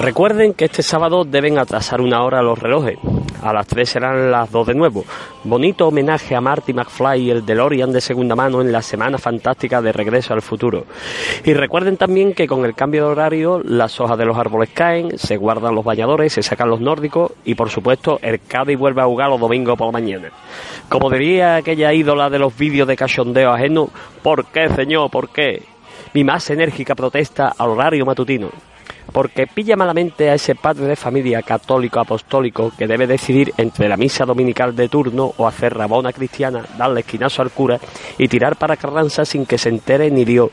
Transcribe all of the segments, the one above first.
Recuerden que este sábado deben atrasar una hora los relojes. A las 3 serán las 2 de nuevo. Bonito homenaje a Marty McFly y el DeLorean de segunda mano en la semana fantástica de Regreso al Futuro. Y recuerden también que con el cambio de horario las hojas de los árboles caen, se guardan los bañadores, se sacan los nórdicos y por supuesto el Cádiz vuelve a jugar los domingos por la mañana. Como diría aquella ídola de los vídeos de cachondeo ajeno, ¿por qué señor? ¿Por qué? Mi más enérgica protesta al horario matutino porque pilla malamente a ese padre de familia católico apostólico que debe decidir entre la misa dominical de turno o hacer rabona cristiana, darle esquinazo al cura y tirar para Carranza sin que se entere ni Dios.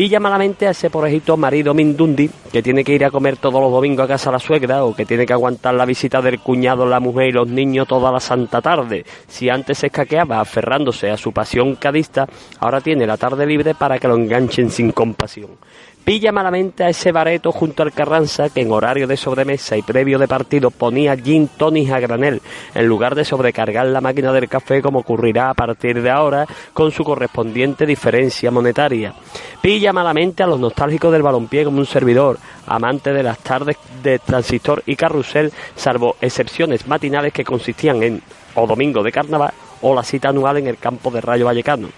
Pilla malamente a ese porejito marido Mindundi que tiene que ir a comer todos los domingos a casa a la suegra o que tiene que aguantar la visita del cuñado, la mujer y los niños toda la santa tarde. Si antes se escaqueaba aferrándose a su pasión cadista, ahora tiene la tarde libre para que lo enganchen sin compasión pilla malamente a ese bareto junto al Carranza que en horario de sobremesa y previo de partido ponía gin tonic a granel en lugar de sobrecargar la máquina del café como ocurrirá a partir de ahora con su correspondiente diferencia monetaria. Pilla malamente a los nostálgicos del balompié como un servidor, amante de las tardes de transistor y carrusel, salvo excepciones matinales que consistían en o domingo de carnaval o la cita anual en el campo de Rayo Vallecano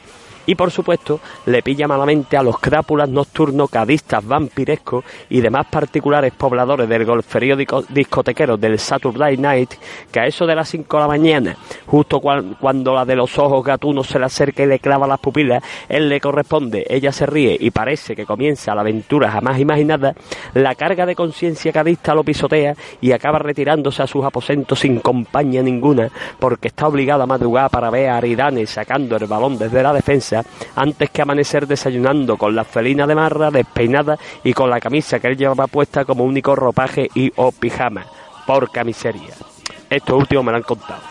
y por supuesto le pilla malamente a los crápulas nocturnos, cadistas vampirescos y demás particulares pobladores del golferío discotequero del Saturday Night que a eso de las 5 de la mañana, justo cuando la de los ojos gatunos se le acerca y le clava las pupilas, él le corresponde, ella se ríe y parece que comienza la aventura jamás imaginada, la carga de conciencia cadista lo pisotea y acaba retirándose a sus aposentos sin compañía ninguna porque está obligado a madrugar para ver a Aridane sacando el balón desde la defensa antes que amanecer desayunando con la felina de marra despeinada y con la camisa que él llevaba puesta como único ropaje y o pijama. Porca miseria. Esto último me lo han contado.